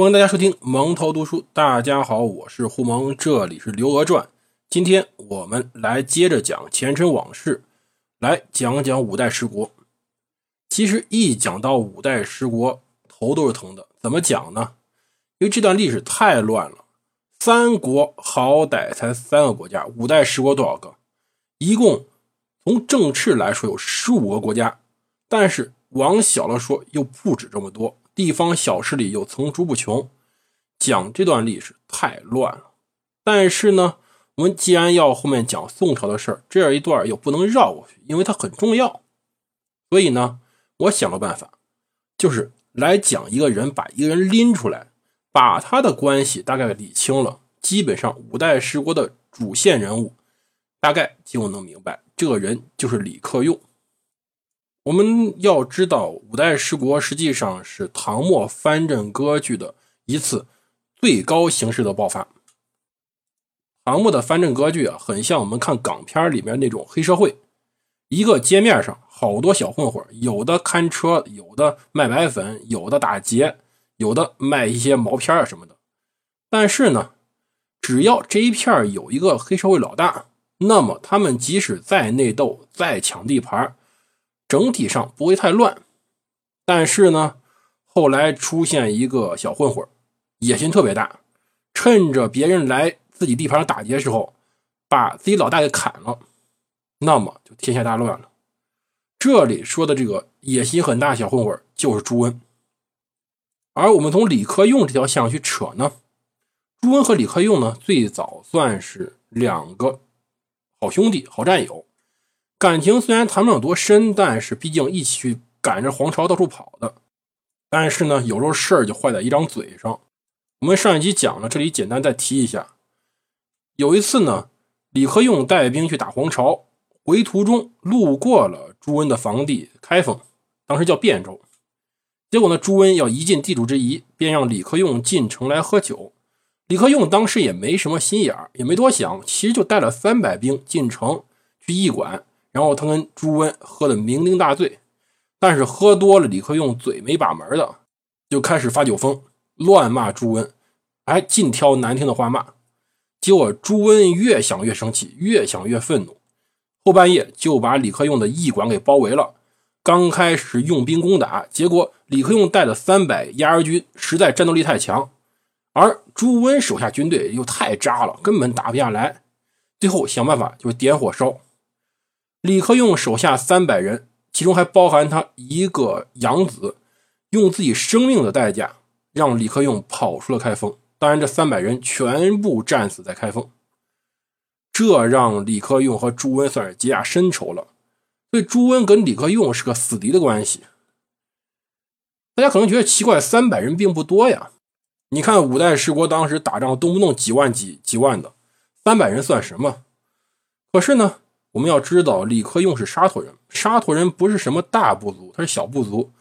欢迎大家收听蒙头读书。大家好，我是胡蒙，这里是《刘娥传》。今天我们来接着讲前尘往事，来讲讲五代十国。其实一讲到五代十国，头都是疼的。怎么讲呢？因为这段历史太乱了。三国好歹才三个国家，五代十国多少个？一共从正式来说有十五个国家，但是往小了说又不止这么多。地方小势力又层出不穷，讲这段历史太乱了。但是呢，我们既然要后面讲宋朝的事儿，这样一段又不能绕过去，因为它很重要。所以呢，我想个办法，就是来讲一个人，把一个人拎出来，把他的关系大概理清了，基本上五代十国的主线人物，大概就能明白，这个人就是李克用。我们要知道，五代十国实际上是唐末藩镇割据的一次最高形式的爆发。唐末的藩镇割据啊，很像我们看港片里面那种黑社会，一个街面上好多小混混，有的看车，有的卖白粉，有的打劫，有的卖一些毛片啊什么的。但是呢，只要这一片有一个黑社会老大，那么他们即使再内斗、再抢地盘整体上不会太乱，但是呢，后来出现一个小混混，野心特别大，趁着别人来自己地盘上打劫的时候，把自己老大给砍了，那么就天下大乱了。这里说的这个野心很大小混混就是朱温，而我们从李克用这条线去扯呢，朱温和李克用呢最早算是两个好兄弟、好战友。感情虽然谈不上多深，但是毕竟一起去赶着皇朝到处跑的。但是呢，有时候事儿就坏在一张嘴上。我们上一集讲了，这里简单再提一下。有一次呢，李克用带兵去打黄巢，回途中路过了朱温的房地开封，当时叫汴州。结果呢，朱温要一尽地主之谊，便让李克用进城来喝酒。李克用当时也没什么心眼儿，也没多想，其实就带了三百兵进城去驿馆。然后他跟朱温喝得酩酊大醉，但是喝多了，李克用嘴没把门的，就开始发酒疯，乱骂朱温，还尽挑难听的话骂。结果朱温越想越生气，越想越愤怒，后半夜就把李克用的驿馆给包围了。刚开始用兵攻打，结果李克用带的三百压儿军实在战斗力太强，而朱温手下军队又太渣了，根本打不下来。最后想办法就是点火烧。李克用手下三百人，其中还包含他一个养子，用自己生命的代价让李克用跑出了开封。当然，这三百人全部战死在开封，这让李克用和朱温算是结下深仇了。所以，朱温跟李克用是个死敌的关系。大家可能觉得奇怪，三百人并不多呀。你看五代十国当时打仗，动不动几万、几几万的，三百人算什么？可是呢？我们要知道，李克用是沙陀人。沙陀人不是什么大部族，他是小部族。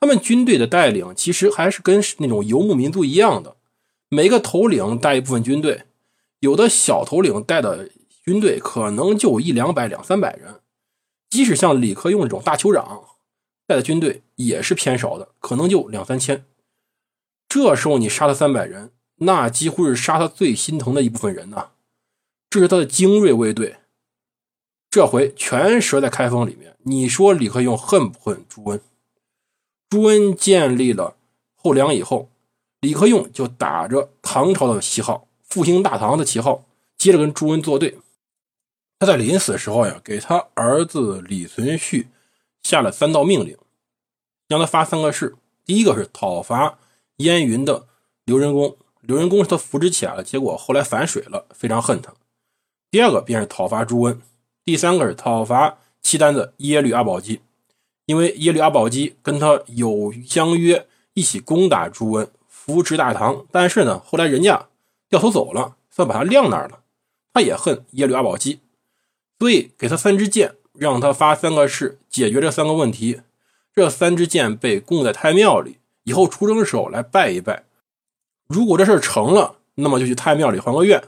他们军队的带领其实还是跟那种游牧民族一样的，每个头领带一部分军队，有的小头领带的军队可能就一两百、两三百人。即使像李克用这种大酋长带的军队也是偏少的，可能就两三千。这时候你杀他三百人，那几乎是杀他最心疼的一部分人呐。这是他的精锐卫队。这回全折在开封里面，你说李克用恨不恨朱温？朱温建立了后梁以后，李克用就打着唐朝的旗号，复兴大唐的旗号，接着跟朱温作对。他在临死的时候呀，给他儿子李存勖下了三道命令，让他发三个誓：第一个是讨伐燕云的刘仁恭，刘仁恭是他扶植起来了，结果后来反水了，非常恨他；第二个便是讨伐朱温。第三个是讨伐契丹的耶律阿保机，因为耶律阿保机跟他有相约，一起攻打朱温，扶持大唐。但是呢，后来人家掉头走了，算把他晾那儿了。他也恨耶律阿保机，所以给他三支箭，让他发三个誓，解决这三个问题。这三支箭被供在太庙里，以后出征的时候来拜一拜。如果这事成了，那么就去太庙里还个愿。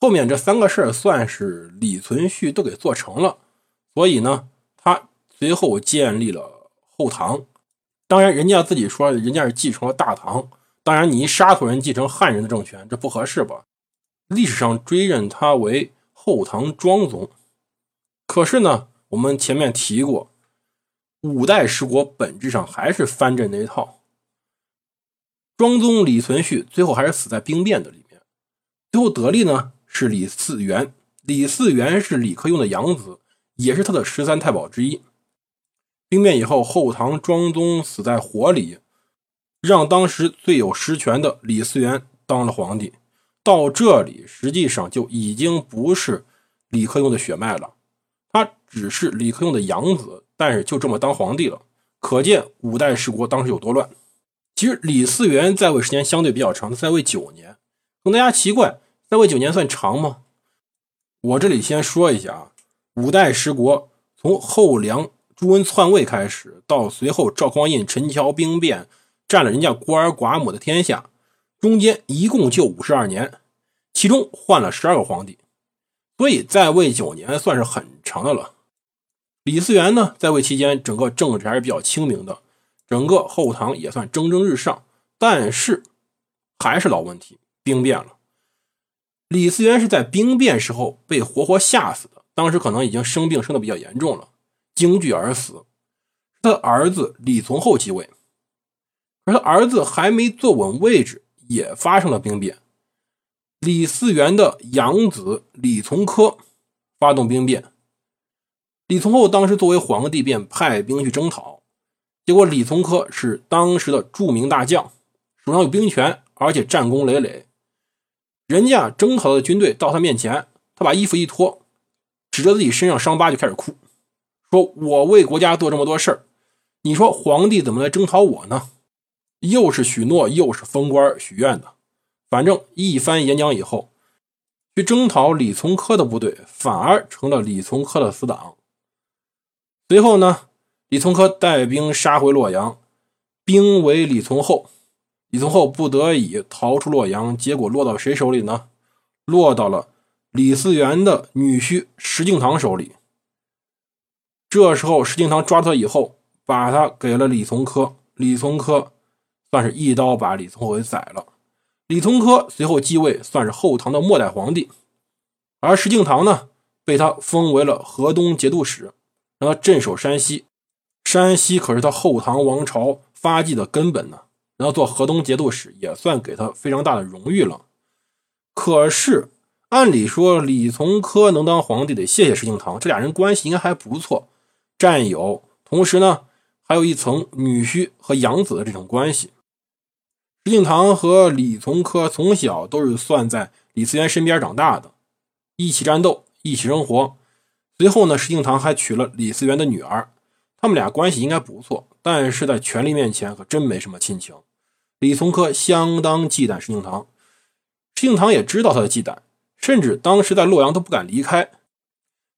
后面这三个事儿算是李存勖都给做成了，所以呢，他随后建立了后唐。当然，人家自己说人家是继承了大唐，当然，你一沙陀人继承汉人的政权，这不合适吧？历史上追认他为后唐庄宗。可是呢，我们前面提过，五代十国本质上还是藩镇那一套。庄宗李存勖最后还是死在兵变的里面，最后得利呢是李嗣源。李嗣源是李克用的养子，也是他的十三太保之一。兵变以后，后唐庄宗死在火里，让当时最有实权的李嗣源当了皇帝。到这里，实际上就已经不是李克用的血脉了，他只是李克用的养子，但是就这么当皇帝了。可见五代十国当时有多乱。其实李嗣源在位时间相对比较长，他在位九年。可能大家奇怪，在位九年算长吗？我这里先说一下啊，五代十国从后梁朱温篡位开始，到随后赵匡胤陈桥兵变，占了人家孤儿寡母的天下，中间一共就五十二年，其中换了十二个皇帝，所以在位九年算是很长的了。李嗣源呢，在位期间整个政治还是比较清明的，整个后唐也算蒸蒸日上，但是还是老问题，兵变了。李嗣源是在兵变时候被活活吓死的，当时可能已经生病，生的比较严重了，惊惧而死。他的儿子李从厚继位，而他儿子还没坐稳位置，也发生了兵变。李嗣源的养子李从珂发动兵变，李从厚当时作为皇帝，便派兵去征讨。结果李从珂是当时的著名大将，手上有兵权，而且战功累累。人家征讨的军队到他面前，他把衣服一脱，指着自己身上伤疤就开始哭，说：“我为国家做这么多事儿，你说皇帝怎么来征讨我呢？又是许诺，又是封官许愿的，反正一番演讲以后，去征讨李从珂的部队反而成了李从珂的死党。随后呢，李从珂带兵杀回洛阳，兵围李从厚。”李从厚不得已逃出洛阳，结果落到谁手里呢？落到了李嗣源的女婿石敬瑭手里。这时候，石敬瑭抓他以后，把他给了李从珂。李从珂算是一刀把李从厚给宰了。李从珂随后继位，算是后唐的末代皇帝。而石敬瑭呢，被他封为了河东节度使，让他镇守山西。山西可是他后唐王朝发迹的根本呢。然后做河东节度使也算给他非常大的荣誉了。可是按理说李从珂能当皇帝得谢谢石敬瑭，这俩人关系应该还不错，战友，同时呢还有一层女婿和养子的这种关系。石敬瑭和李从珂从小都是算在李嗣源身边长大的，一起战斗，一起生活。随后呢，石敬瑭还娶了李嗣源的女儿，他们俩关系应该不错，但是在权力面前可真没什么亲情。李从珂相当忌惮石敬瑭，石敬瑭也知道他的忌惮，甚至当时在洛阳都不敢离开，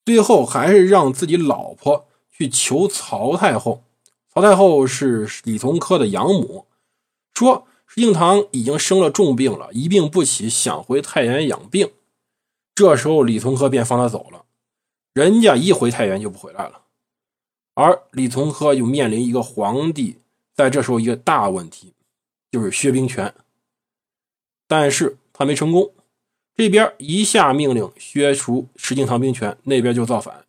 最后还是让自己老婆去求曹太后。曹太后是李从珂的养母，说石敬瑭已经生了重病了，一病不起，想回太原养病。这时候李从珂便放他走了，人家一回太原就不回来了，而李从珂又面临一个皇帝，在这时候一个大问题。就是削兵权，但是他没成功。这边一下命令削除石敬瑭兵权，那边就造反。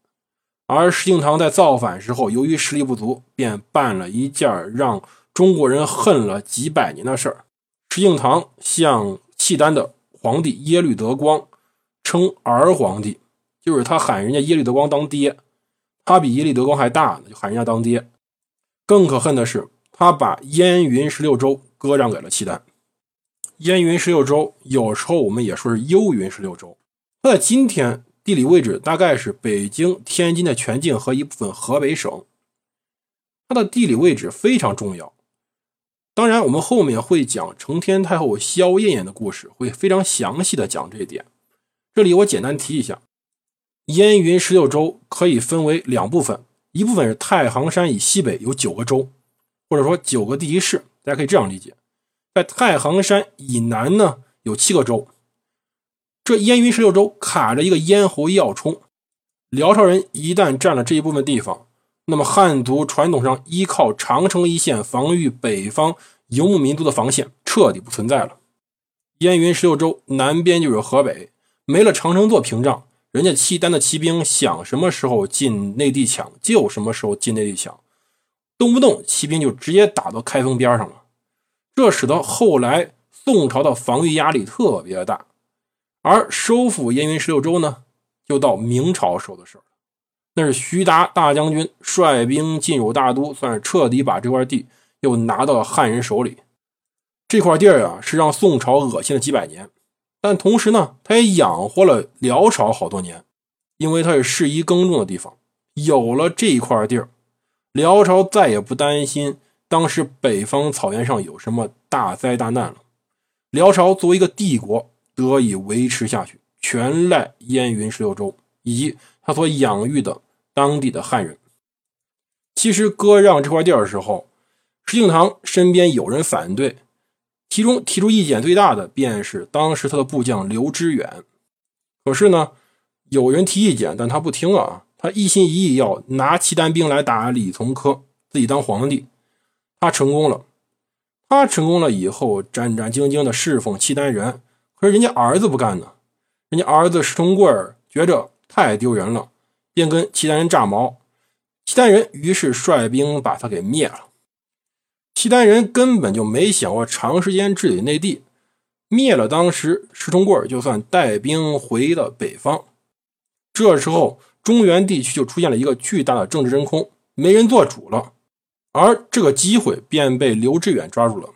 而石敬瑭在造反时候，由于实力不足，便办了一件让中国人恨了几百年的事儿。石敬瑭向契丹的皇帝耶律德光称儿皇帝，就是他喊人家耶律德光当爹，他比耶律德光还大呢，就喊人家当爹。更可恨的是，他把燕云十六州。割让给了契丹。燕云十六州，有时候我们也说是幽云十六州。它在今天地理位置大概是北京、天津的全境和一部分河北省。它的地理位置非常重要。当然，我们后面会讲承天太后萧燕燕的故事，会非常详细的讲这一点。这里我简单提一下，燕云十六州可以分为两部分，一部分是太行山以西北有九个州，或者说九个地级市。大家可以这样理解，在太行山以南呢，有七个州。这燕云十六州卡着一个咽喉要冲，辽朝人一旦占了这一部分地方，那么汉族传统上依靠长城一线防御北方游牧民族的防线，彻底不存在了。燕云十六州南边就是河北，没了长城做屏障，人家契丹的骑兵想什么时候进内地抢就什么时候进内地抢，动不动骑兵就直接打到开封边上了。这使得后来宋朝的防御压力特别大，而收复燕云十六州呢，就到明朝时候的事儿了。那是徐达大将军率兵进入大都，算是彻底把这块地又拿到了汉人手里。这块地儿啊，是让宋朝恶心了几百年，但同时呢，它也养活了辽朝好多年，因为它是适宜耕种的地方。有了这一块地儿，辽朝再也不担心当时北方草原上有什么大灾大难了。辽朝作为一个帝国得以维持下去，全赖燕云十六州以及他所养育的当地的汉人。其实割让这块地儿的时候，石敬瑭身边有人反对。其中提出意见最大的便是当时他的部将刘知远。可是呢，有人提意见，但他不听啊，他一心一意要拿契丹兵来打李从珂，自己当皇帝。他成功了，他成功了以后，战战兢兢的侍奉契丹人。可是人家儿子不干呢，人家儿子石重贵觉着太丢人了，便跟契丹人炸毛。契丹人于是率兵把他给灭了。契丹人根本就没想过长时间治理内地，灭了当时石重贵就算带兵回了北方。这时候，中原地区就出现了一个巨大的政治真空，没人做主了。而这个机会便被刘志远抓住了，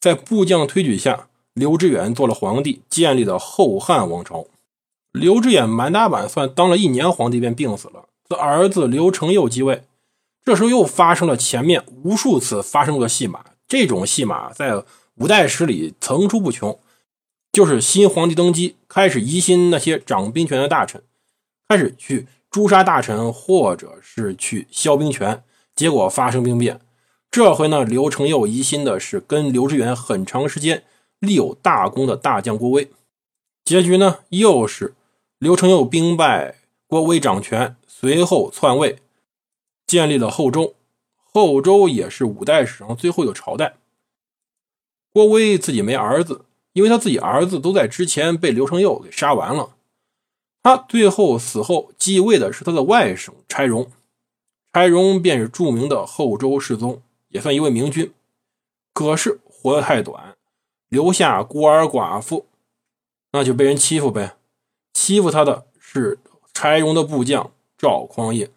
在部将推举下，刘志远做了皇帝，建立了后汉王朝。刘志远满打满算当了一年皇帝，便病死了，他儿子刘承佑继位。这时候又发生了前面无数次发生过的戏码，这种戏码在五代史里层出不穷。就是新皇帝登基，开始疑心那些掌兵权的大臣，开始去诛杀大臣，或者是去削兵权，结果发生兵变。这回呢，刘承佑疑心的是跟刘知远很长时间立有大功的大将郭威，结局呢又是刘承佑兵败，郭威掌权，随后篡位。建立了后周，后周也是五代史上最后一个朝代。郭威自己没儿子，因为他自己儿子都在之前被刘承佑给杀完了。他最后死后继位的是他的外甥柴荣，柴荣便是著名的后周世宗，也算一位明君。可是活得太短，留下孤儿寡妇，那就被人欺负呗。欺负他的是柴荣的部将赵匡胤。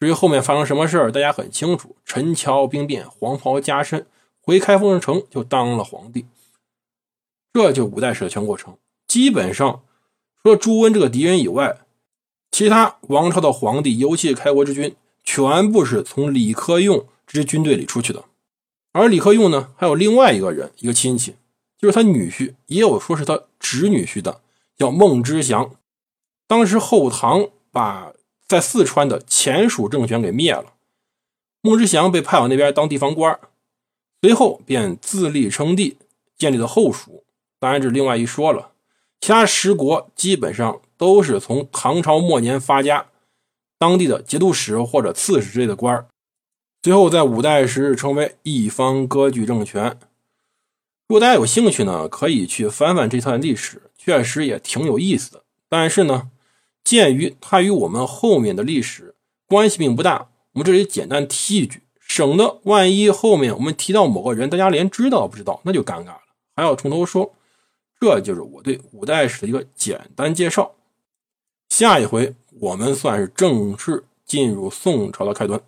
至于后面发生什么事儿，大家很清楚。陈桥兵变，黄袍加身，回开封城就当了皇帝。这就五代史的全过程。基本上，除了朱温这个敌人以外，其他王朝的皇帝，尤其是开国之君，全部是从李克用这支军队里出去的。而李克用呢，还有另外一个人，一个亲戚，就是他女婿，也有说是他侄女婿的，叫孟知祥。当时后唐把。在四川的前蜀政权给灭了，孟知祥被派往那边当地方官，随后便自立称帝，建立了后蜀。当然，这是另外一说了。其他十国基本上都是从唐朝末年发家，当地的节度使或者刺史之类的官最后在五代时成为一方割据政权。如果大家有兴趣呢，可以去翻翻这段历史，确实也挺有意思的。但是呢。鉴于它与我们后面的历史关系并不大，我们这里简单提一句，省得万一后面我们提到某个人，大家连知道不知道，那就尴尬了，还要从头说。这就是我对五代史的一个简单介绍。下一回我们算是正式进入宋朝的开端。